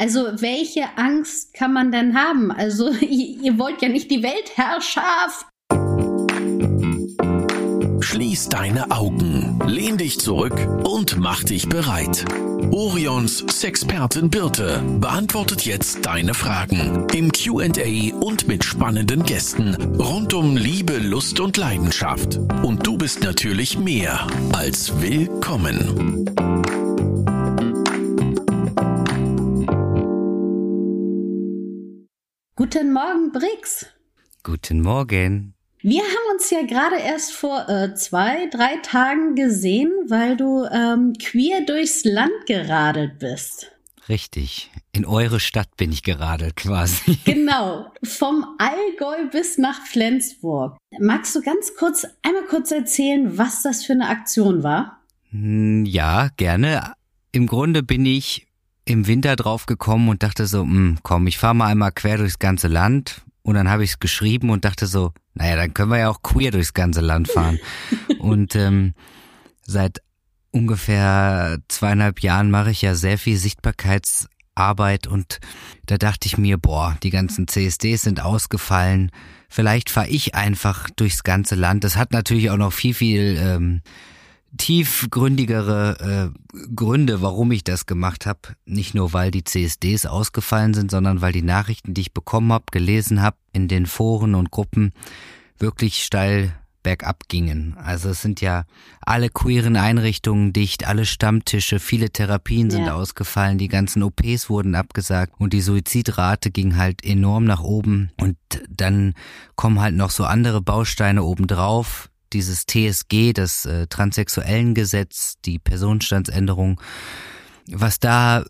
Also welche Angst kann man denn haben? Also ihr, ihr wollt ja nicht die Weltherrschaft. Schließ deine Augen, lehn dich zurück und mach dich bereit. Orions Sexpertin Birte beantwortet jetzt deine Fragen im QA und mit spannenden Gästen rund um Liebe, Lust und Leidenschaft. Und du bist natürlich mehr als willkommen. Guten Morgen, Brix. Guten Morgen. Wir haben uns ja gerade erst vor äh, zwei, drei Tagen gesehen, weil du ähm, queer durchs Land geradelt bist. Richtig. In eure Stadt bin ich geradelt quasi. Genau. Vom Allgäu bis nach Flensburg. Magst du ganz kurz, einmal kurz erzählen, was das für eine Aktion war? Hm, ja, gerne. Im Grunde bin ich im Winter drauf gekommen und dachte so, hm, komm, ich fahre mal einmal quer durchs ganze Land. Und dann habe ich es geschrieben und dachte so, naja, dann können wir ja auch queer durchs ganze Land fahren. und ähm, seit ungefähr zweieinhalb Jahren mache ich ja sehr viel Sichtbarkeitsarbeit und da dachte ich mir, boah, die ganzen CSDs sind ausgefallen. Vielleicht fahre ich einfach durchs ganze Land. Das hat natürlich auch noch viel, viel ähm, tiefgründigere äh, Gründe, warum ich das gemacht habe. Nicht nur, weil die CSDs ausgefallen sind, sondern weil die Nachrichten, die ich bekommen habe, gelesen habe in den Foren und Gruppen, wirklich steil bergab gingen. Also es sind ja alle queeren Einrichtungen dicht, alle Stammtische, viele Therapien sind ja. ausgefallen, die ganzen OPs wurden abgesagt und die Suizidrate ging halt enorm nach oben und dann kommen halt noch so andere Bausteine obendrauf, dieses TSG, das äh, Transsexuellengesetz, die Personenstandsänderung, was da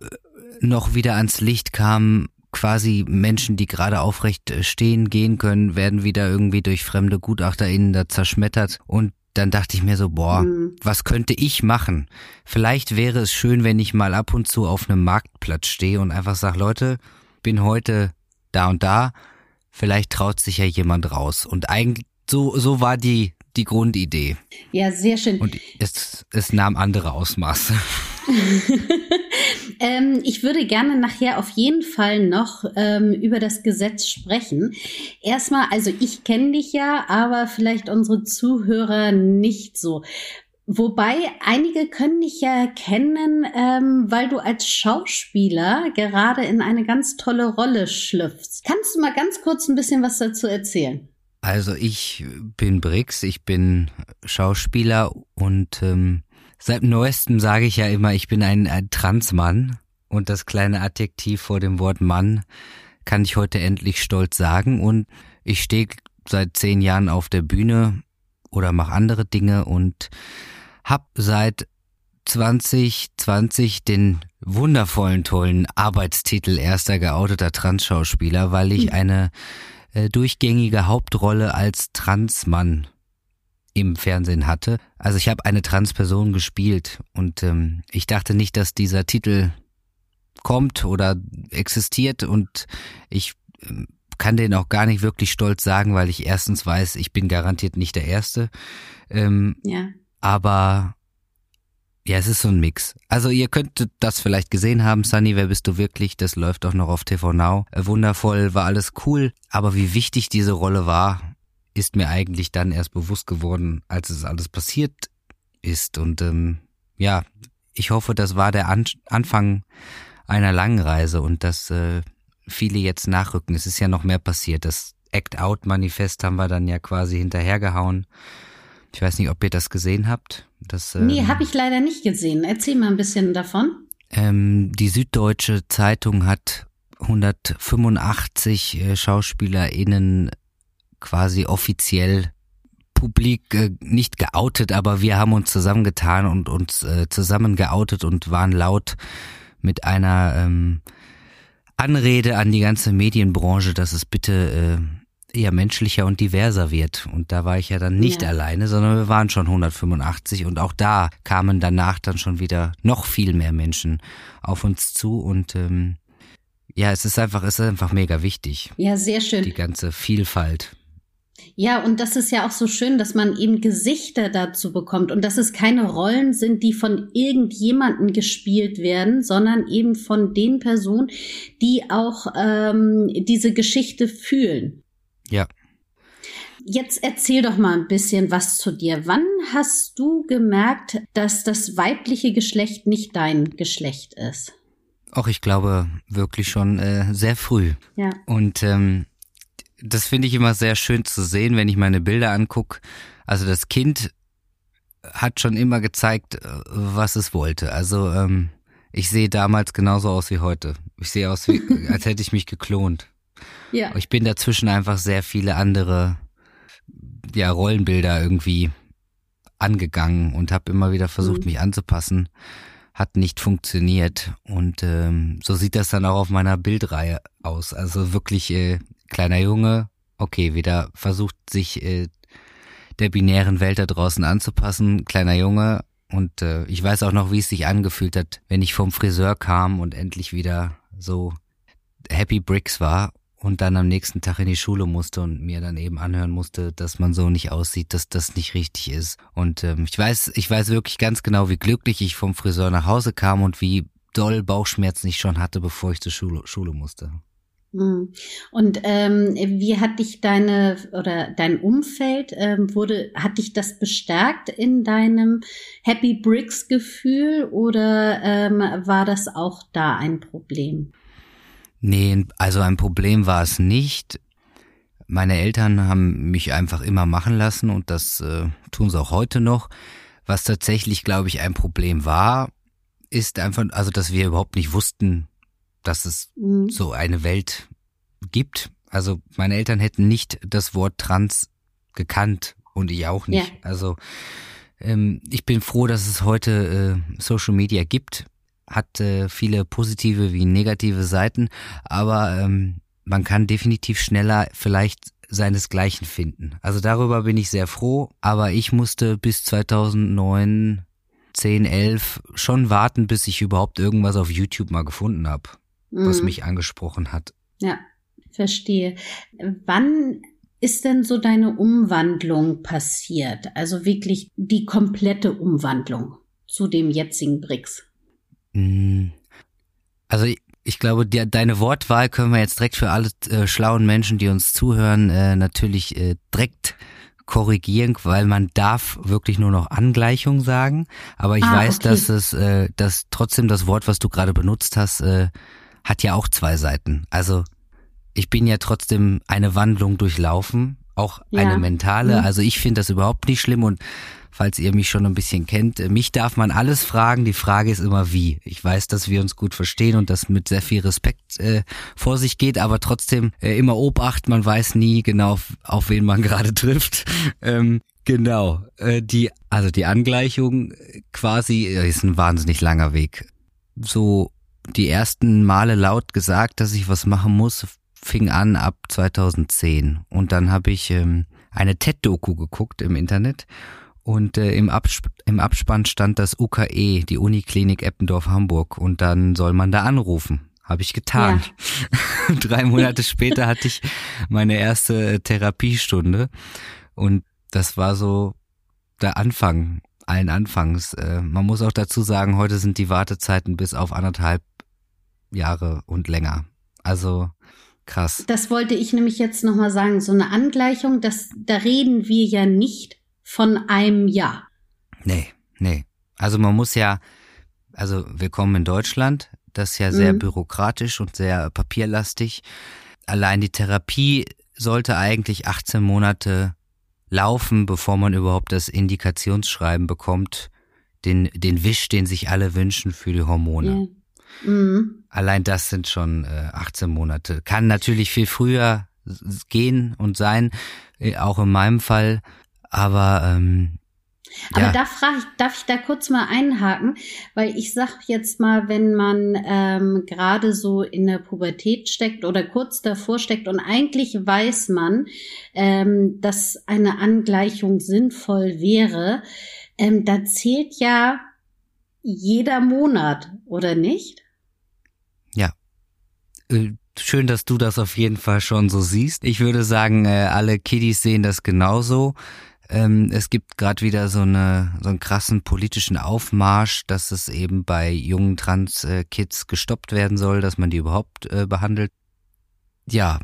noch wieder ans Licht kam, quasi Menschen, die gerade aufrecht äh, stehen, gehen können, werden wieder irgendwie durch fremde GutachterInnen da zerschmettert und dann dachte ich mir so, boah, mhm. was könnte ich machen? Vielleicht wäre es schön, wenn ich mal ab und zu auf einem Marktplatz stehe und einfach sage, Leute, bin heute da und da, vielleicht traut sich ja jemand raus. Und eigentlich so, so war die die Grundidee. Ja, sehr schön. Und es, es nahm andere Ausmaße. ähm, ich würde gerne nachher auf jeden Fall noch ähm, über das Gesetz sprechen. Erstmal, also ich kenne dich ja, aber vielleicht unsere Zuhörer nicht so. Wobei einige können dich ja kennen, ähm, weil du als Schauspieler gerade in eine ganz tolle Rolle schlüpfst. Kannst du mal ganz kurz ein bisschen was dazu erzählen? Also ich bin Brix, ich bin Schauspieler und ähm, seit neuestem sage ich ja immer, ich bin ein, ein Transmann und das kleine Adjektiv vor dem Wort Mann kann ich heute endlich stolz sagen und ich stehe seit zehn Jahren auf der Bühne oder mache andere Dinge und hab seit 2020 den wundervollen, tollen Arbeitstitel erster geouteter Transschauspieler, weil ich hm. eine äh, durchgängige Hauptrolle als Transmann im Fernsehen hatte. Also ich habe eine Transperson gespielt und ähm, ich dachte nicht, dass dieser Titel kommt oder existiert und ich ähm, kann den auch gar nicht wirklich stolz sagen, weil ich erstens weiß, ich bin garantiert nicht der Erste. Ähm, ja. Aber ja, es ist so ein Mix. Also ihr könntet das vielleicht gesehen haben, Sunny, wer bist du wirklich? Das läuft auch noch auf TV Now. Äh, wundervoll, war alles cool. Aber wie wichtig diese Rolle war, ist mir eigentlich dann erst bewusst geworden, als es alles passiert ist. Und ähm, ja, ich hoffe, das war der An Anfang einer langen Reise und dass äh, viele jetzt nachrücken. Es ist ja noch mehr passiert. Das Act-Out-Manifest haben wir dann ja quasi hinterhergehauen. Ich weiß nicht, ob ihr das gesehen habt. Das, ähm, nee, habe ich leider nicht gesehen. Erzähl mal ein bisschen davon. Ähm, die Süddeutsche Zeitung hat 185 äh, SchauspielerInnen quasi offiziell publik äh, nicht geoutet, aber wir haben uns zusammengetan und uns äh, zusammen geoutet und waren laut mit einer ähm, Anrede an die ganze Medienbranche, dass es bitte äh, eher menschlicher und diverser wird. Und da war ich ja dann nicht ja. alleine, sondern wir waren schon 185 und auch da kamen danach dann schon wieder noch viel mehr Menschen auf uns zu und ähm, ja, es ist einfach, es ist einfach mega wichtig. Ja, sehr schön. Die ganze Vielfalt. Ja, und das ist ja auch so schön, dass man eben Gesichter dazu bekommt und dass es keine Rollen sind, die von irgendjemanden gespielt werden, sondern eben von den Personen, die auch ähm, diese Geschichte fühlen. Ja. Jetzt erzähl doch mal ein bisschen was zu dir. Wann hast du gemerkt, dass das weibliche Geschlecht nicht dein Geschlecht ist? Auch ich glaube wirklich schon äh, sehr früh. Ja. Und ähm, das finde ich immer sehr schön zu sehen, wenn ich meine Bilder angucke. Also das Kind hat schon immer gezeigt, äh, was es wollte. Also ähm, ich sehe damals genauso aus wie heute. Ich sehe aus, wie, als hätte ich mich geklont. Ja. Ich bin dazwischen einfach sehr viele andere ja, Rollenbilder irgendwie angegangen und habe immer wieder versucht, mhm. mich anzupassen. Hat nicht funktioniert. Und ähm, so sieht das dann auch auf meiner Bildreihe aus. Also wirklich äh, kleiner Junge, okay, wieder versucht sich äh, der binären Welt da draußen anzupassen, kleiner Junge. Und äh, ich weiß auch noch, wie es sich angefühlt hat, wenn ich vom Friseur kam und endlich wieder so Happy Bricks war und dann am nächsten Tag in die Schule musste und mir dann eben anhören musste, dass man so nicht aussieht, dass das nicht richtig ist. Und ähm, ich weiß, ich weiß wirklich ganz genau, wie glücklich ich vom Friseur nach Hause kam und wie doll Bauchschmerzen ich schon hatte, bevor ich zur Schule, Schule musste. Hm. Und ähm, wie hat dich deine oder dein Umfeld ähm, wurde hat dich das bestärkt in deinem Happy Bricks Gefühl oder ähm, war das auch da ein Problem? Nee, also ein Problem war es nicht. Meine Eltern haben mich einfach immer machen lassen und das äh, tun sie auch heute noch. Was tatsächlich, glaube ich, ein Problem war, ist einfach, also dass wir überhaupt nicht wussten, dass es mhm. so eine Welt gibt. Also meine Eltern hätten nicht das Wort Trans gekannt und ich auch nicht. Ja. Also ähm, ich bin froh, dass es heute äh, Social Media gibt hat äh, viele positive wie negative Seiten, aber ähm, man kann definitiv schneller vielleicht seinesgleichen finden. Also darüber bin ich sehr froh, aber ich musste bis 2009, 10, 11 schon warten, bis ich überhaupt irgendwas auf YouTube mal gefunden habe, mhm. was mich angesprochen hat. Ja, verstehe. Wann ist denn so deine Umwandlung passiert? Also wirklich die komplette Umwandlung zu dem jetzigen BRICS? Hm. Also ich glaube, die, deine Wortwahl können wir jetzt direkt für alle äh, schlauen Menschen, die uns zuhören, äh, natürlich äh, direkt korrigieren, weil man darf wirklich nur noch Angleichung sagen. Aber ich ah, weiß, okay. dass es, äh, dass trotzdem das Wort, was du gerade benutzt hast, äh, hat ja auch zwei Seiten. Also ich bin ja trotzdem eine Wandlung durchlaufen, auch ja. eine mentale. Mhm. Also ich finde das überhaupt nicht schlimm und falls ihr mich schon ein bisschen kennt. Mich darf man alles fragen, die Frage ist immer wie. Ich weiß, dass wir uns gut verstehen und das mit sehr viel Respekt äh, vor sich geht, aber trotzdem äh, immer Obacht, man weiß nie genau, auf, wen man gerade trifft. Ähm, genau, äh, die, also die Angleichung quasi äh, ist ein wahnsinnig langer Weg. So die ersten Male laut gesagt, dass ich was machen muss, fing an ab 2010 und dann habe ich ähm, eine TED-Doku geguckt im Internet und äh, im, Absp im Abspann stand das UKE, die Uniklinik Eppendorf Hamburg. Und dann soll man da anrufen. Habe ich getan. Ja. Drei Monate später hatte ich meine erste äh, Therapiestunde. Und das war so der Anfang allen Anfangs. Äh, man muss auch dazu sagen, heute sind die Wartezeiten bis auf anderthalb Jahre und länger. Also krass. Das wollte ich nämlich jetzt nochmal sagen. So eine Angleichung, das, da reden wir ja nicht von einem Jahr. Nee, nee. Also man muss ja, also willkommen in Deutschland, das ist ja sehr mhm. bürokratisch und sehr papierlastig. Allein die Therapie sollte eigentlich 18 Monate laufen, bevor man überhaupt das Indikationsschreiben bekommt, den, den Wisch, den sich alle wünschen für die Hormone. Ja. Mhm. Allein das sind schon äh, 18 Monate. Kann natürlich viel früher gehen und sein, äh, auch in meinem Fall. Aber ähm, aber ja. da frage ich, darf ich da kurz mal einhaken, weil ich sag jetzt mal, wenn man ähm, gerade so in der Pubertät steckt oder kurz davor steckt und eigentlich weiß man, ähm, dass eine Angleichung sinnvoll wäre, ähm, da zählt ja jeder Monat, oder nicht? Ja. Äh, schön, dass du das auf jeden Fall schon so siehst. Ich würde sagen, äh, alle Kiddies sehen das genauso. Ähm, es gibt gerade wieder so eine so einen krassen politischen Aufmarsch, dass es eben bei jungen Trans-Kids gestoppt werden soll, dass man die überhaupt äh, behandelt. Ja,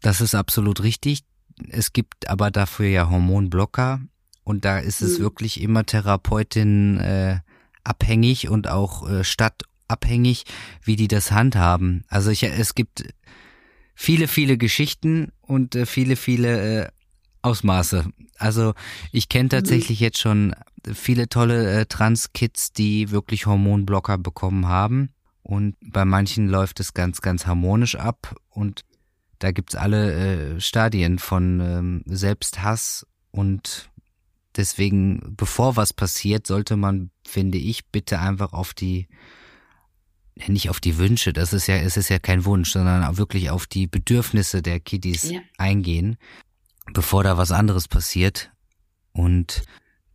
das ist absolut richtig. Es gibt aber dafür ja Hormonblocker und da ist es mhm. wirklich immer Therapeutin äh, abhängig und auch äh, stadtabhängig, wie die das handhaben. Also ich, es gibt viele, viele Geschichten und äh, viele, viele äh, Ausmaße. Also ich kenne tatsächlich mhm. jetzt schon viele tolle äh, Trans-Kids, die wirklich Hormonblocker bekommen haben. Und bei manchen läuft es ganz, ganz harmonisch ab. Und da gibt's alle äh, Stadien von ähm, Selbsthass und deswegen, bevor was passiert, sollte man, finde ich, bitte einfach auf die nicht auf die Wünsche, das ist ja, es ist ja kein Wunsch, sondern auch wirklich auf die Bedürfnisse der Kiddies ja. eingehen bevor da was anderes passiert. Und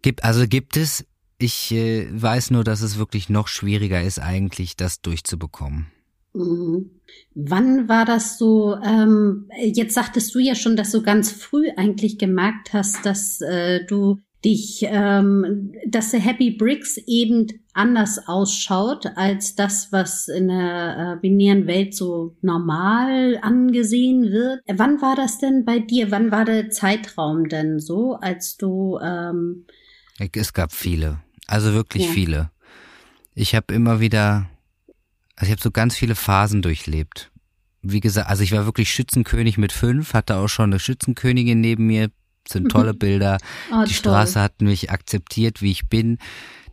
gibt, also gibt es, ich äh, weiß nur, dass es wirklich noch schwieriger ist, eigentlich das durchzubekommen. Mhm. Wann war das so? Ähm, jetzt sagtest du ja schon, dass du ganz früh eigentlich gemerkt hast, dass äh, du dich, ähm, dass der Happy Bricks eben anders ausschaut als das, was in der äh, binären Welt so normal angesehen wird. Wann war das denn bei dir? Wann war der Zeitraum denn so, als du? Ähm es gab viele, also wirklich ja. viele. Ich habe immer wieder, also ich habe so ganz viele Phasen durchlebt. Wie gesagt, also ich war wirklich Schützenkönig mit fünf, hatte auch schon eine Schützenkönigin neben mir, sind tolle Bilder. Oh, die toll. Straße hat mich akzeptiert, wie ich bin.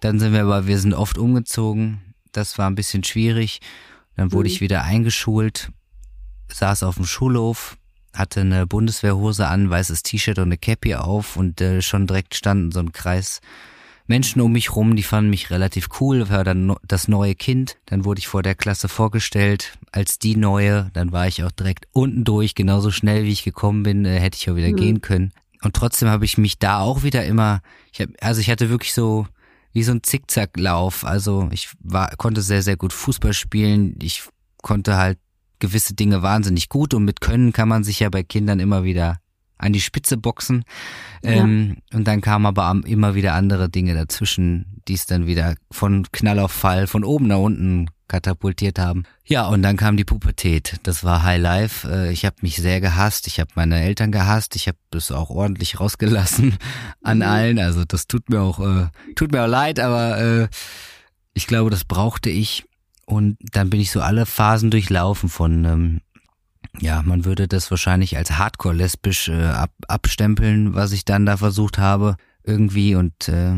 Dann sind wir aber, wir sind oft umgezogen. Das war ein bisschen schwierig. Dann wurde mhm. ich wieder eingeschult, saß auf dem Schulhof, hatte eine Bundeswehrhose an, weißes T-Shirt und eine Cappy auf und äh, schon direkt standen so ein Kreis Menschen um mich rum, die fanden mich relativ cool, war dann das neue Kind. Dann wurde ich vor der Klasse vorgestellt als die neue. Dann war ich auch direkt unten durch, genauso schnell wie ich gekommen bin, äh, hätte ich auch wieder mhm. gehen können. Und trotzdem habe ich mich da auch wieder immer, ich hab, also ich hatte wirklich so wie so ein Zickzacklauf. Also ich war, konnte sehr, sehr gut Fußball spielen. Ich konnte halt gewisse Dinge wahnsinnig gut und mit Können kann man sich ja bei Kindern immer wieder an die Spitze boxen. Ja. Ähm, und dann kamen aber immer wieder andere Dinge dazwischen, die es dann wieder von Knall auf Fall, von oben nach unten katapultiert haben. Ja, und dann kam die Pubertät. Das war High Life. Äh, ich habe mich sehr gehasst. Ich habe meine Eltern gehasst. Ich habe das auch ordentlich rausgelassen an mhm. allen. Also das tut mir auch äh, tut mir auch leid, aber äh, ich glaube, das brauchte ich. Und dann bin ich so alle Phasen durchlaufen von ähm, ja, man würde das wahrscheinlich als hardcore lesbisch äh, ab, abstempeln, was ich dann da versucht habe irgendwie und äh,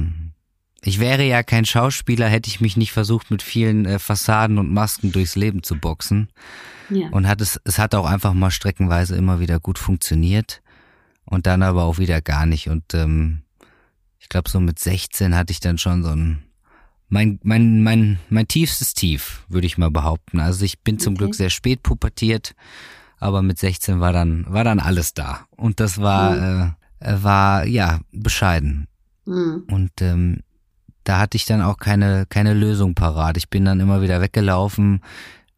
ich wäre ja kein Schauspieler, hätte ich mich nicht versucht, mit vielen äh, Fassaden und Masken durchs Leben zu boxen. Ja. Und hat es, es hat auch einfach mal streckenweise immer wieder gut funktioniert. Und dann aber auch wieder gar nicht. Und ähm, ich glaube, so mit 16 hatte ich dann schon so ein mein, mein, mein, mein tiefstes Tief, würde ich mal behaupten. Also ich bin zum okay. Glück sehr spät pubertiert, aber mit 16 war dann, war dann alles da. Und das war, mhm. äh, war ja bescheiden. Mhm. Und ähm, da hatte ich dann auch keine, keine Lösung parat. Ich bin dann immer wieder weggelaufen,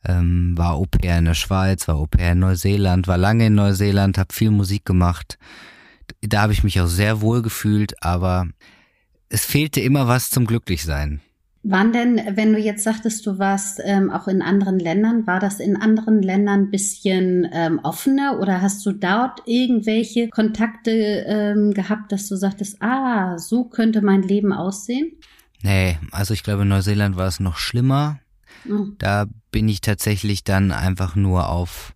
ähm, war Au pair in der Schweiz, war Au pair in Neuseeland, war lange in Neuseeland, habe viel Musik gemacht. Da habe ich mich auch sehr wohl gefühlt, aber es fehlte immer was zum Glücklichsein. Wann denn, wenn du jetzt sagtest, du warst ähm, auch in anderen Ländern, war das in anderen Ländern bisschen ähm, offener oder hast du dort irgendwelche Kontakte ähm, gehabt, dass du sagtest, ah, so könnte mein Leben aussehen? Nee, also ich glaube, in Neuseeland war es noch schlimmer. Mhm. Da bin ich tatsächlich dann einfach nur auf,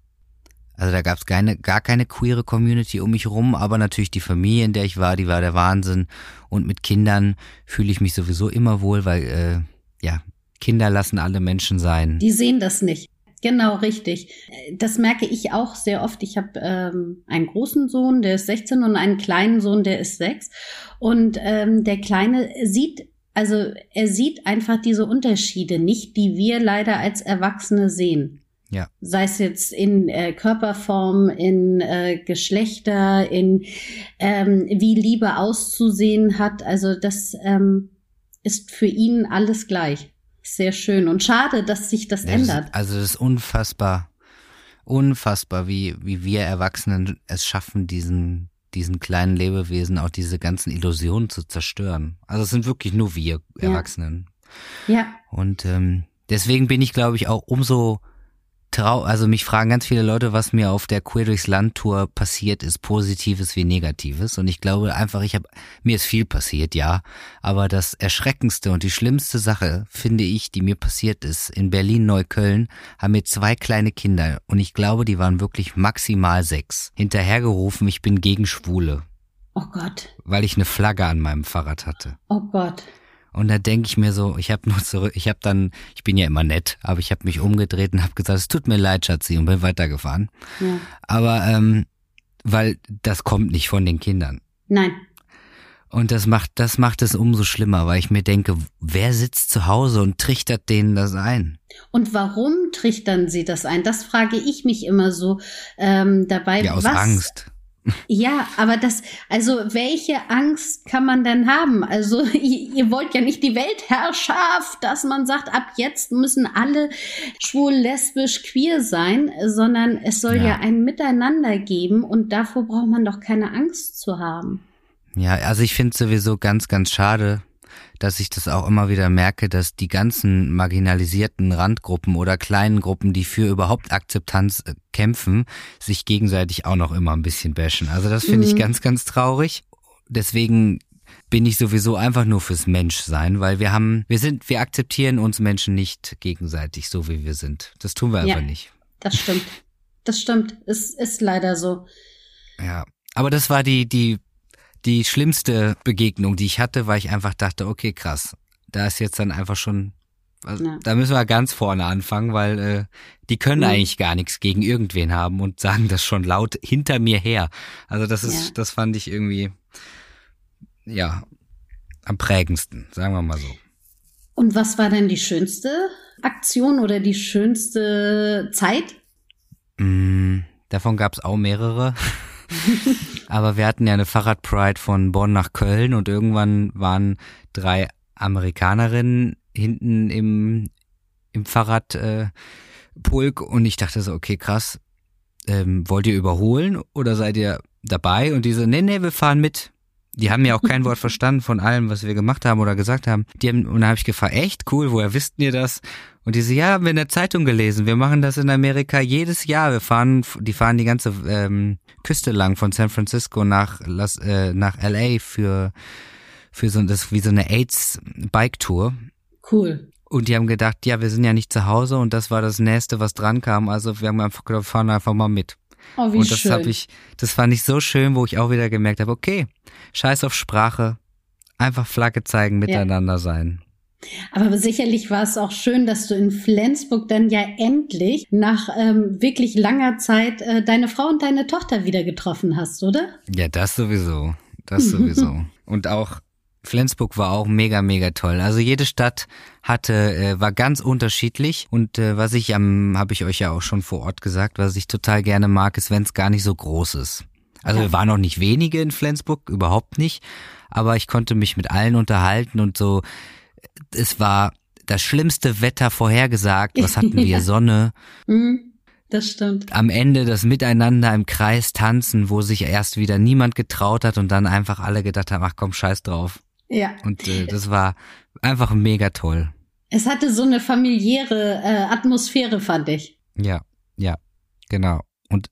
also da gab es keine, gar keine queere Community um mich rum, aber natürlich die Familie, in der ich war, die war der Wahnsinn. Und mit Kindern fühle ich mich sowieso immer wohl, weil äh, ja, Kinder lassen alle Menschen sein. Die sehen das nicht. Genau, richtig. Das merke ich auch sehr oft. Ich habe ähm, einen großen Sohn, der ist 16 und einen kleinen Sohn, der ist 6. Und ähm, der Kleine sieht also er sieht einfach diese Unterschiede nicht, die wir leider als Erwachsene sehen. Ja. Sei es jetzt in äh, Körperform, in äh, Geschlechter, in ähm, wie Liebe auszusehen hat. Also das ähm, ist für ihn alles gleich. Sehr schön und schade, dass sich das ja, ändert. Das, also das ist unfassbar unfassbar, wie, wie wir Erwachsenen es schaffen, diesen, diesen kleinen Lebewesen auch diese ganzen Illusionen zu zerstören. Also es sind wirklich nur wir Erwachsenen. Ja. ja. Und ähm, deswegen bin ich, glaube ich, auch umso trau, also mich fragen ganz viele Leute, was mir auf der Queer durchs Land Tour passiert ist, positives wie negatives. Und ich glaube einfach, ich habe mir ist viel passiert, ja, aber das erschreckendste und die schlimmste Sache finde ich, die mir passiert ist, in Berlin Neukölln haben mir zwei kleine Kinder und ich glaube, die waren wirklich maximal sechs hinterhergerufen, ich bin gegen Schwule. Oh Gott. Weil ich eine Flagge an meinem Fahrrad hatte. Oh Gott. Und da denke ich mir so, ich habe nur zurück, ich habe dann, ich bin ja immer nett, aber ich habe mich umgedreht und habe gesagt, es tut mir leid, Schatzi, und bin weitergefahren. Ja. Aber ähm, weil das kommt nicht von den Kindern. Nein. Und das macht, das macht es umso schlimmer, weil ich mir denke, wer sitzt zu Hause und trichtert denen das ein? Und warum trichtern sie das ein? Das frage ich mich immer so ähm, dabei. Ja, aus was, Angst. Ja, aber das, also welche Angst kann man denn haben? Also ihr wollt ja nicht die Weltherrschaft, dass man sagt, ab jetzt müssen alle schwul, lesbisch, queer sein, sondern es soll ja, ja ein Miteinander geben und davor braucht man doch keine Angst zu haben. Ja, also ich finde sowieso ganz, ganz schade, dass ich das auch immer wieder merke, dass die ganzen marginalisierten Randgruppen oder kleinen Gruppen, die für überhaupt Akzeptanz äh, kämpfen, sich gegenseitig auch noch immer ein bisschen bashen. Also das finde mhm. ich ganz, ganz traurig. Deswegen bin ich sowieso einfach nur fürs Menschsein, weil wir haben, wir sind, wir akzeptieren uns Menschen nicht gegenseitig so wie wir sind. Das tun wir einfach nicht. Das stimmt. Das stimmt. Es ist leider so. Ja. Aber das war die, die die schlimmste Begegnung, die ich hatte, weil ich einfach dachte, okay, krass, da ist jetzt dann einfach schon, also, ja. da müssen wir ganz vorne anfangen, weil äh, die können mhm. eigentlich gar nichts gegen irgendwen haben und sagen das schon laut hinter mir her. Also das ist, ja. das fand ich irgendwie, ja, am prägendsten, sagen wir mal so. Und was war denn die schönste Aktion oder die schönste Zeit? Mm, davon gab es auch mehrere. Aber wir hatten ja eine Fahrradpride von Bonn nach Köln und irgendwann waren drei Amerikanerinnen hinten im, im Fahrradpulk äh, und ich dachte so, okay, krass, ähm, wollt ihr überholen oder seid ihr dabei? Und die so, nee, nee, wir fahren mit. Die haben ja auch kein Wort verstanden von allem, was wir gemacht haben oder gesagt haben. Die haben, und dann habe ich gefragt, echt cool, woher wisst ihr das? Und die so, ja, haben wir in der Zeitung gelesen. Wir machen das in Amerika jedes Jahr. Wir fahren, die fahren die ganze ähm, Küste lang von San Francisco nach Las, äh, nach LA für für so das wie so eine AIDS Bike Tour. Cool. Und die haben gedacht, ja, wir sind ja nicht zu Hause und das war das nächste, was dran kam. Also wir haben einfach gedacht, wir fahren einfach mal mit. Oh, wie und das habe ich, das fand ich so schön, wo ich auch wieder gemerkt habe, okay, scheiß auf Sprache, einfach Flagge zeigen, miteinander ja. sein. Aber sicherlich war es auch schön, dass du in Flensburg dann ja endlich nach ähm, wirklich langer Zeit äh, deine Frau und deine Tochter wieder getroffen hast, oder? Ja, das sowieso. Das sowieso. und auch Flensburg war auch mega, mega toll. Also jede Stadt hatte, äh, war ganz unterschiedlich und äh, was ich am, habe ich euch ja auch schon vor Ort gesagt, was ich total gerne mag, ist, wenn es gar nicht so groß ist. Also ja. wir waren noch nicht wenige in Flensburg, überhaupt nicht, aber ich konnte mich mit allen unterhalten und so. Es war das schlimmste Wetter vorhergesagt. Was hatten wir? Sonne. Mhm. Das stimmt. Am Ende das Miteinander im Kreis tanzen, wo sich erst wieder niemand getraut hat und dann einfach alle gedacht haben, ach komm, scheiß drauf. Ja. Und äh, das war einfach mega toll. Es hatte so eine familiäre äh, Atmosphäre, fand ich. Ja, ja, genau. Und,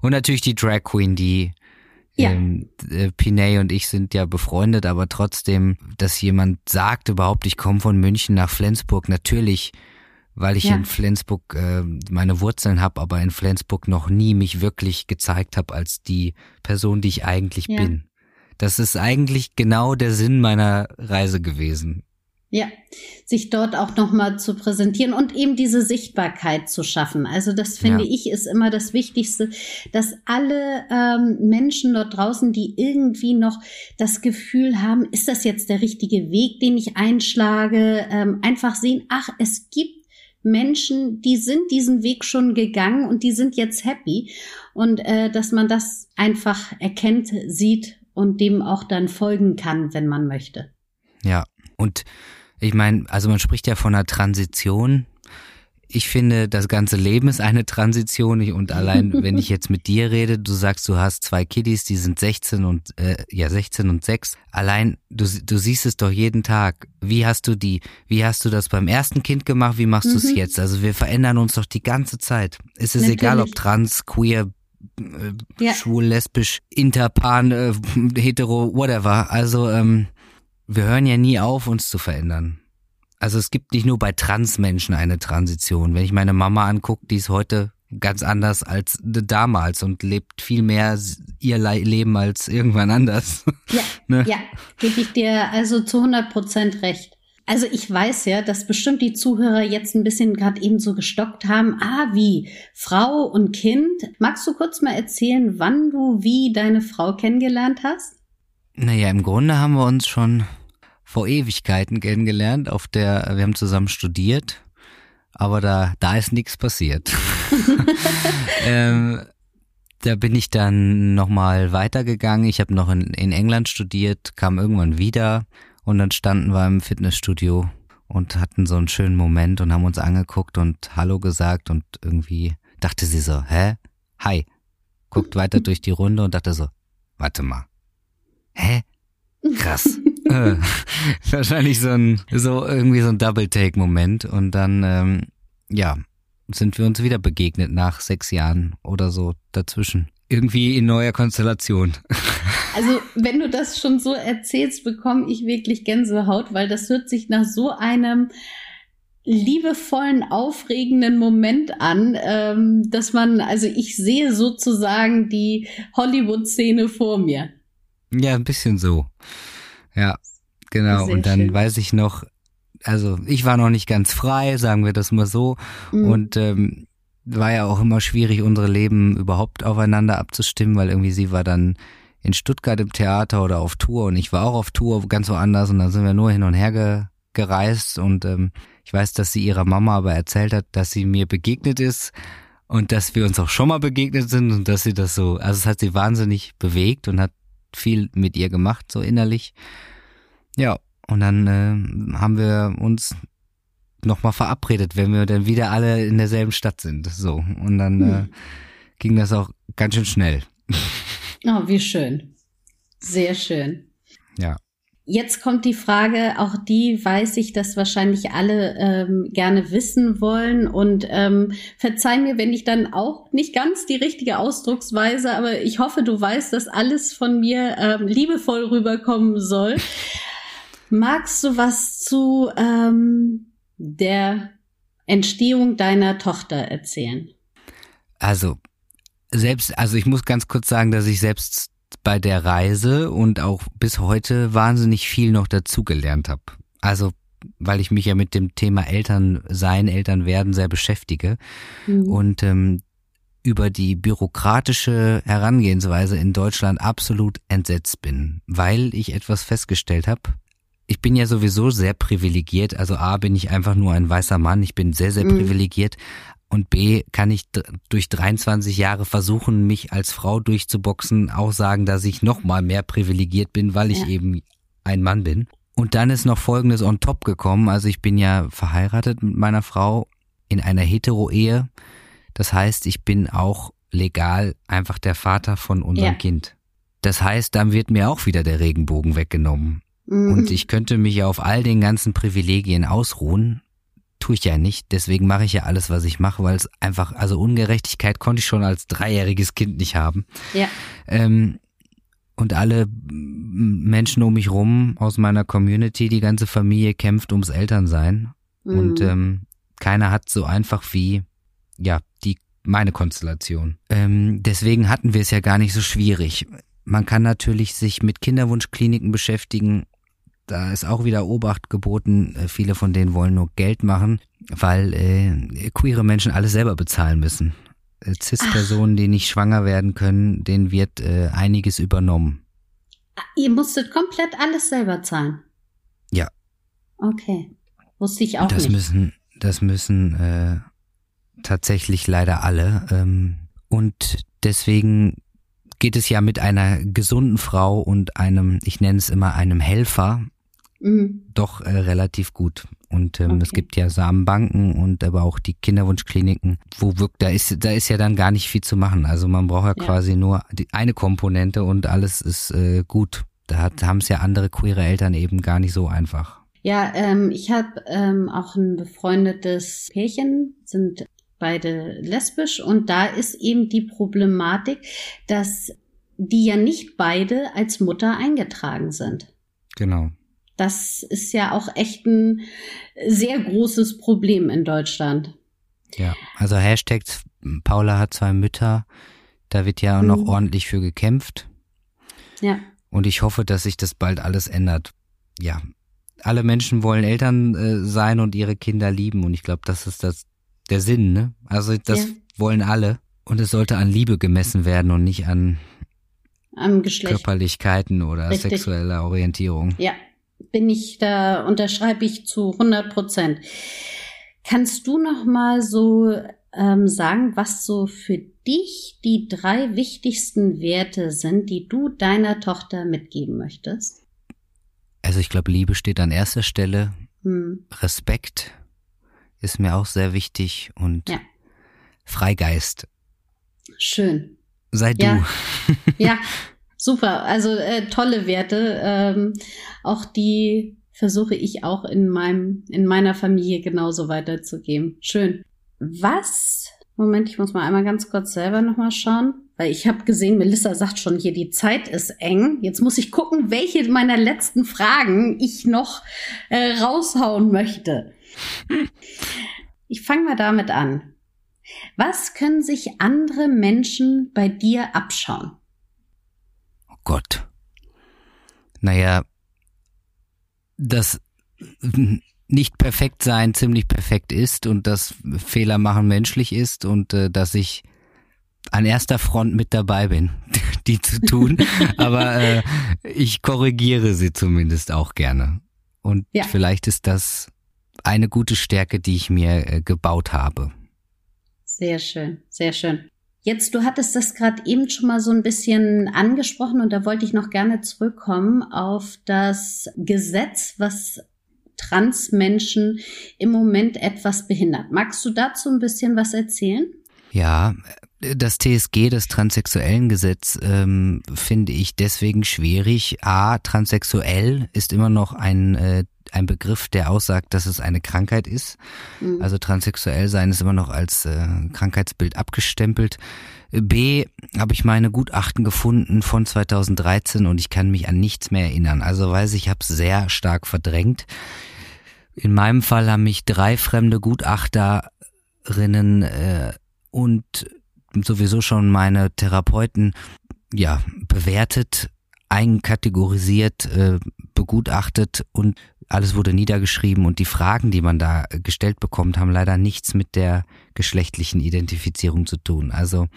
und natürlich die Drag Queen, die ja. ähm, äh, Pinay und ich sind ja befreundet, aber trotzdem, dass jemand sagt überhaupt, ich komme von München nach Flensburg, natürlich, weil ich ja. in Flensburg äh, meine Wurzeln habe, aber in Flensburg noch nie mich wirklich gezeigt habe als die Person, die ich eigentlich ja. bin. Das ist eigentlich genau der Sinn meiner Reise gewesen. Ja, sich dort auch nochmal zu präsentieren und eben diese Sichtbarkeit zu schaffen. Also das finde ja. ich ist immer das Wichtigste, dass alle ähm, Menschen dort draußen, die irgendwie noch das Gefühl haben, ist das jetzt der richtige Weg, den ich einschlage, ähm, einfach sehen, ach, es gibt Menschen, die sind diesen Weg schon gegangen und die sind jetzt happy. Und äh, dass man das einfach erkennt, sieht und dem auch dann folgen kann, wenn man möchte. Ja, und ich meine, also man spricht ja von einer Transition. ich finde, das ganze Leben ist eine Transition und allein, wenn ich jetzt mit dir rede, du sagst, du hast zwei Kiddies, die sind 16 und äh, ja 16 und 6. Allein, du, du siehst es doch jeden Tag. Wie hast du die, wie hast du das beim ersten Kind gemacht? Wie machst mhm. du es jetzt? Also wir verändern uns doch die ganze Zeit. Es ist Natürlich. egal, ob trans, queer, äh, ja. schwul, lesbisch, interpan, äh, hetero, whatever. Also ähm, wir hören ja nie auf, uns zu verändern. Also es gibt nicht nur bei Transmenschen eine Transition. Wenn ich meine Mama angucke, die ist heute ganz anders als damals und lebt viel mehr ihr Leben als irgendwann anders. Ja, ne? ja, gebe ich dir also zu 100 Prozent recht. Also ich weiß ja, dass bestimmt die Zuhörer jetzt ein bisschen gerade eben so gestockt haben. Ah, wie? Frau und Kind. Magst du kurz mal erzählen, wann du wie deine Frau kennengelernt hast? Naja, im Grunde haben wir uns schon vor Ewigkeiten kennengelernt. Auf der, wir haben zusammen studiert, aber da, da ist nichts passiert. ähm, da bin ich dann nochmal weitergegangen. Ich habe noch in, in England studiert, kam irgendwann wieder und dann standen wir im Fitnessstudio und hatten so einen schönen Moment und haben uns angeguckt und Hallo gesagt und irgendwie dachte sie so, hä? Hi. Guckt weiter durch die Runde und dachte so, warte mal. Hä? Krass. Äh, wahrscheinlich so ein, so irgendwie so ein Double-Take-Moment und dann, ähm, ja, sind wir uns wieder begegnet nach sechs Jahren oder so dazwischen. Irgendwie in neuer Konstellation. Also, wenn du das schon so erzählst, bekomme ich wirklich Gänsehaut, weil das hört sich nach so einem liebevollen, aufregenden Moment an, ähm, dass man, also ich sehe sozusagen die Hollywood-Szene vor mir. Ja, ein bisschen so. Ja, genau. Sehr und dann schön. weiß ich noch, also ich war noch nicht ganz frei, sagen wir das mal so. Mhm. Und ähm, war ja auch immer schwierig, unsere Leben überhaupt aufeinander abzustimmen, weil irgendwie sie war dann in Stuttgart im Theater oder auf Tour und ich war auch auf Tour ganz woanders und dann sind wir nur hin und her ge gereist und ähm, ich weiß, dass sie ihrer Mama aber erzählt hat, dass sie mir begegnet ist und dass wir uns auch schon mal begegnet sind und dass sie das so, also es hat sie wahnsinnig bewegt und hat viel mit ihr gemacht, so innerlich. Ja, und dann äh, haben wir uns nochmal verabredet, wenn wir dann wieder alle in derselben Stadt sind. So. Und dann äh, hm. ging das auch ganz schön schnell. Oh, wie schön. Sehr schön. Ja. Jetzt kommt die Frage, auch die weiß ich, dass wahrscheinlich alle ähm, gerne wissen wollen. Und ähm, verzeih mir, wenn ich dann auch nicht ganz die richtige Ausdrucksweise, aber ich hoffe, du weißt, dass alles von mir ähm, liebevoll rüberkommen soll. Magst du was zu ähm, der Entstehung deiner Tochter erzählen? Also, selbst, also ich muss ganz kurz sagen, dass ich selbst bei der Reise und auch bis heute wahnsinnig viel noch dazugelernt habe. Also weil ich mich ja mit dem Thema Eltern sein, Eltern werden sehr beschäftige mhm. und ähm, über die bürokratische Herangehensweise in Deutschland absolut entsetzt bin, weil ich etwas festgestellt habe. Ich bin ja sowieso sehr privilegiert, also A bin ich einfach nur ein weißer Mann, ich bin sehr, sehr mhm. privilegiert, und B, kann ich durch 23 Jahre versuchen, mich als Frau durchzuboxen, auch sagen, dass ich noch mal mehr privilegiert bin, weil ich ja. eben ein Mann bin. Und dann ist noch Folgendes on top gekommen. Also ich bin ja verheiratet mit meiner Frau in einer Hetero-Ehe. Das heißt, ich bin auch legal einfach der Vater von unserem ja. Kind. Das heißt, dann wird mir auch wieder der Regenbogen weggenommen. Mhm. Und ich könnte mich ja auf all den ganzen Privilegien ausruhen, tue ich ja nicht. Deswegen mache ich ja alles, was ich mache, weil es einfach, also Ungerechtigkeit konnte ich schon als dreijähriges Kind nicht haben. Ja. Ähm, und alle Menschen um mich rum aus meiner Community, die ganze Familie kämpft ums Elternsein. Mhm. Und ähm, keiner hat so einfach wie, ja, die meine Konstellation. Ähm, deswegen hatten wir es ja gar nicht so schwierig. Man kann natürlich sich mit Kinderwunschkliniken beschäftigen da ist auch wieder Obacht geboten. Äh, viele von denen wollen nur Geld machen, weil äh, queere Menschen alles selber bezahlen müssen. Äh, Cis-Personen, die nicht schwanger werden können, denen wird äh, einiges übernommen. Ah, ihr musstet komplett alles selber zahlen? Ja. Okay. Wusste ich auch das nicht. Müssen, das müssen äh, tatsächlich leider alle. Ähm, und deswegen geht es ja mit einer gesunden Frau und einem, ich nenne es immer einem Helfer, mhm. doch äh, relativ gut. Und ähm, okay. es gibt ja Samenbanken und aber auch die Kinderwunschkliniken, wo wirkt, da ist, da ist ja dann gar nicht viel zu machen. Also man braucht ja, ja. quasi nur die, eine Komponente und alles ist äh, gut. Da haben es ja andere queere Eltern eben gar nicht so einfach. Ja, ähm, ich habe ähm, auch ein befreundetes Pärchen, sind beide lesbisch und da ist eben die Problematik, dass die ja nicht beide als Mutter eingetragen sind. Genau. Das ist ja auch echt ein sehr großes Problem in Deutschland. Ja, also Hashtag Paula hat zwei Mütter, da wird ja auch noch mhm. ordentlich für gekämpft. Ja. Und ich hoffe, dass sich das bald alles ändert. Ja, alle Menschen wollen Eltern äh, sein und ihre Kinder lieben und ich glaube, das ist das der Sinn, ne? Also das ja. wollen alle und es sollte an Liebe gemessen werden und nicht an am Geschlecht. Körperlichkeiten oder Richtig. sexueller Orientierung. Ja, bin ich da, unterschreibe ich zu 100 Prozent. Kannst du noch mal so ähm, sagen, was so für dich die drei wichtigsten Werte sind, die du deiner Tochter mitgeben möchtest? Also ich glaube, Liebe steht an erster Stelle. Hm. Respekt ist mir auch sehr wichtig und ja. Freigeist. Schön. Sei ja. du. ja, super. Also äh, tolle Werte. Ähm, auch die versuche ich auch in meinem, in meiner Familie genauso weiterzugeben. Schön. Was? Moment, ich muss mal einmal ganz kurz selber nochmal schauen. Weil ich habe gesehen, Melissa sagt schon hier, die Zeit ist eng. Jetzt muss ich gucken, welche meiner letzten Fragen ich noch äh, raushauen möchte. Ich fange mal damit an. Was können sich andere Menschen bei dir abschauen? Gott. Naja, das nicht perfekt sein ziemlich perfekt ist und dass Fehler machen menschlich ist und äh, dass ich an erster Front mit dabei bin, die zu tun. Aber äh, ich korrigiere sie zumindest auch gerne. Und ja. vielleicht ist das eine gute Stärke, die ich mir äh, gebaut habe. Sehr schön, sehr schön. Jetzt, du hattest das gerade eben schon mal so ein bisschen angesprochen und da wollte ich noch gerne zurückkommen auf das Gesetz, was Transmenschen im Moment etwas behindert. Magst du dazu ein bisschen was erzählen? Ja, das TSG, das Transsexuellengesetz, ähm, finde ich deswegen schwierig. A, transsexuell ist immer noch ein, äh, ein Begriff, der aussagt, dass es eine Krankheit ist. Mhm. Also transsexuell sein ist immer noch als äh, Krankheitsbild abgestempelt. B, habe ich meine Gutachten gefunden von 2013 und ich kann mich an nichts mehr erinnern. Also weiß ich, ich habe es sehr stark verdrängt. In meinem Fall haben mich drei fremde Gutachterinnen äh, und sowieso schon meine Therapeuten ja bewertet, einkategorisiert, äh, begutachtet und alles wurde niedergeschrieben und die Fragen, die man da gestellt bekommt, haben leider nichts mit der geschlechtlichen Identifizierung zu tun. Also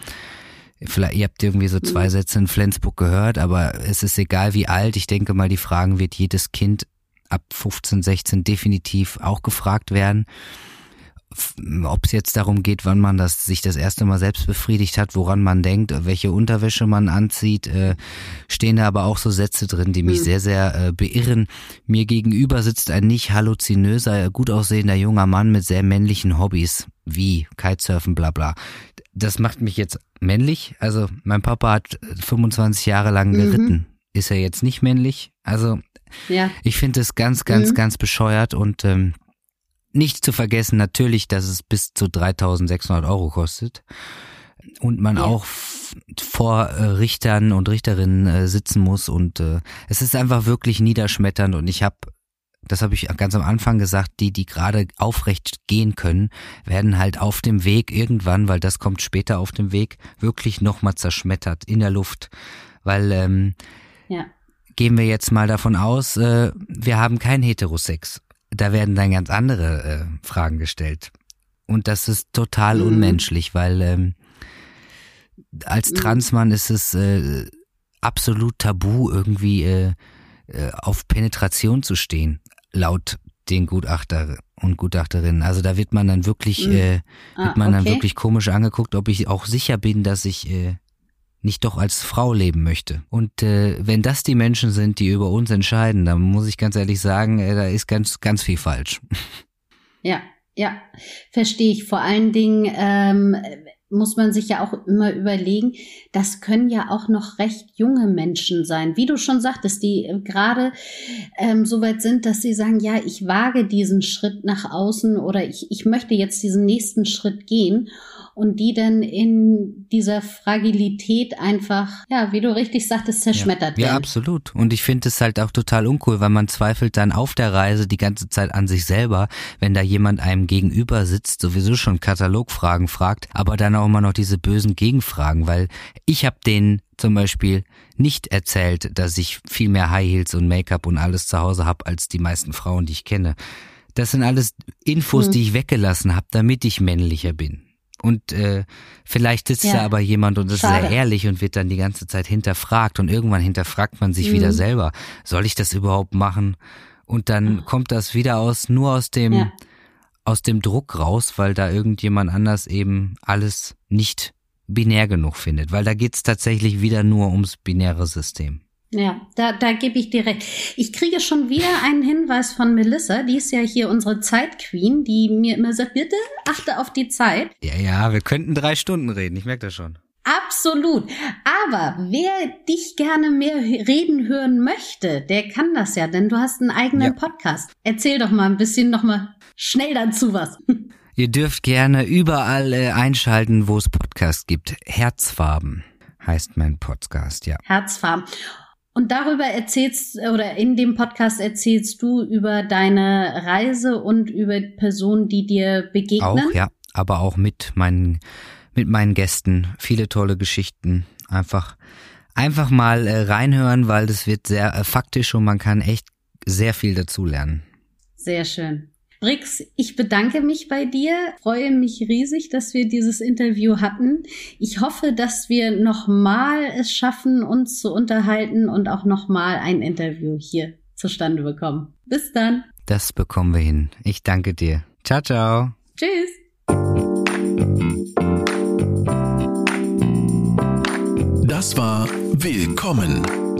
vielleicht ihr habt irgendwie so zwei mhm. Sätze in Flensburg gehört, aber es ist egal wie alt. Ich denke mal, die Fragen wird jedes Kind ab 15, 16 definitiv auch gefragt werden ob es jetzt darum geht, wann man das sich das erste Mal selbst befriedigt hat, woran man denkt, welche Unterwäsche man anzieht, äh, stehen da aber auch so Sätze drin, die mich mhm. sehr, sehr äh, beirren. Mir gegenüber sitzt ein nicht halluzinöser, gut aussehender junger Mann mit sehr männlichen Hobbys, wie Kitesurfen, bla bla. Das macht mich jetzt männlich. Also mein Papa hat 25 Jahre lang geritten. Mhm. Ist er jetzt nicht männlich? Also ja. ich finde es ganz, ganz, mhm. ganz bescheuert und ähm, nicht zu vergessen natürlich, dass es bis zu 3600 Euro kostet und man ja. auch vor äh, Richtern und Richterinnen äh, sitzen muss und äh, es ist einfach wirklich niederschmetternd und ich habe das habe ich ganz am Anfang gesagt, die, die gerade aufrecht gehen können, werden halt auf dem Weg irgendwann, weil das kommt später auf dem Weg, wirklich nochmal zerschmettert in der Luft. Weil ähm, ja. gehen wir jetzt mal davon aus, äh, wir haben kein Heterosex da werden dann ganz andere äh, Fragen gestellt. Und das ist total mhm. unmenschlich, weil ähm, als mhm. Transmann ist es äh, absolut tabu, irgendwie äh, äh, auf Penetration zu stehen, laut den Gutachter und Gutachterinnen. Also da wird man dann wirklich, mhm. äh, wird ah, man okay. dann wirklich komisch angeguckt, ob ich auch sicher bin, dass ich äh, nicht doch als Frau leben möchte. Und äh, wenn das die Menschen sind, die über uns entscheiden, dann muss ich ganz ehrlich sagen, äh, da ist ganz, ganz viel falsch. Ja, ja, verstehe ich. Vor allen Dingen ähm, muss man sich ja auch immer überlegen, das können ja auch noch recht junge Menschen sein, wie du schon sagtest, die äh, gerade ähm, so weit sind, dass sie sagen, ja, ich wage diesen Schritt nach außen oder ich, ich möchte jetzt diesen nächsten Schritt gehen und die dann in dieser Fragilität einfach, ja, wie du richtig sagtest, zerschmettert ja. werden. Ja, absolut. Und ich finde es halt auch total uncool, weil man zweifelt dann auf der Reise die ganze Zeit an sich selber, wenn da jemand einem gegenüber sitzt, sowieso schon Katalogfragen fragt, aber dann auch immer noch diese bösen Gegenfragen, weil ich habe denen zum Beispiel nicht erzählt, dass ich viel mehr High Heels und Make-up und alles zu Hause habe als die meisten Frauen, die ich kenne. Das sind alles Infos, hm. die ich weggelassen habe, damit ich männlicher bin. Und äh, vielleicht sitzt ja. da aber jemand und ist Schade. sehr ehrlich und wird dann die ganze Zeit hinterfragt und irgendwann hinterfragt man sich mhm. wieder selber, soll ich das überhaupt machen? Und dann mhm. kommt das wieder aus nur aus dem ja. aus dem Druck raus, weil da irgendjemand anders eben alles nicht binär genug findet, weil da geht's tatsächlich wieder nur ums binäre System. Ja, da, da gebe ich dir recht. Ich kriege schon wieder einen Hinweis von Melissa, die ist ja hier unsere Zeitqueen, die mir immer sagt, bitte achte auf die Zeit. Ja, ja, wir könnten drei Stunden reden, ich merke das schon. Absolut. Aber wer dich gerne mehr reden hören möchte, der kann das ja, denn du hast einen eigenen ja. Podcast. Erzähl doch mal ein bisschen noch mal schnell dazu was. Ihr dürft gerne überall äh, einschalten, wo es Podcasts gibt. Herzfarben heißt mein Podcast, ja. Herzfarben. Und darüber erzählst oder in dem Podcast erzählst du über deine Reise und über Personen, die dir begegnen. Auch, ja, aber auch mit meinen, mit meinen Gästen. Viele tolle Geschichten. Einfach, einfach mal äh, reinhören, weil das wird sehr äh, faktisch und man kann echt sehr viel dazulernen. Sehr schön. Brix, ich bedanke mich bei dir, freue mich riesig, dass wir dieses Interview hatten. Ich hoffe, dass wir nochmal es schaffen, uns zu unterhalten und auch nochmal ein Interview hier zustande bekommen. Bis dann. Das bekommen wir hin. Ich danke dir. Ciao, ciao. Tschüss. Das war Willkommen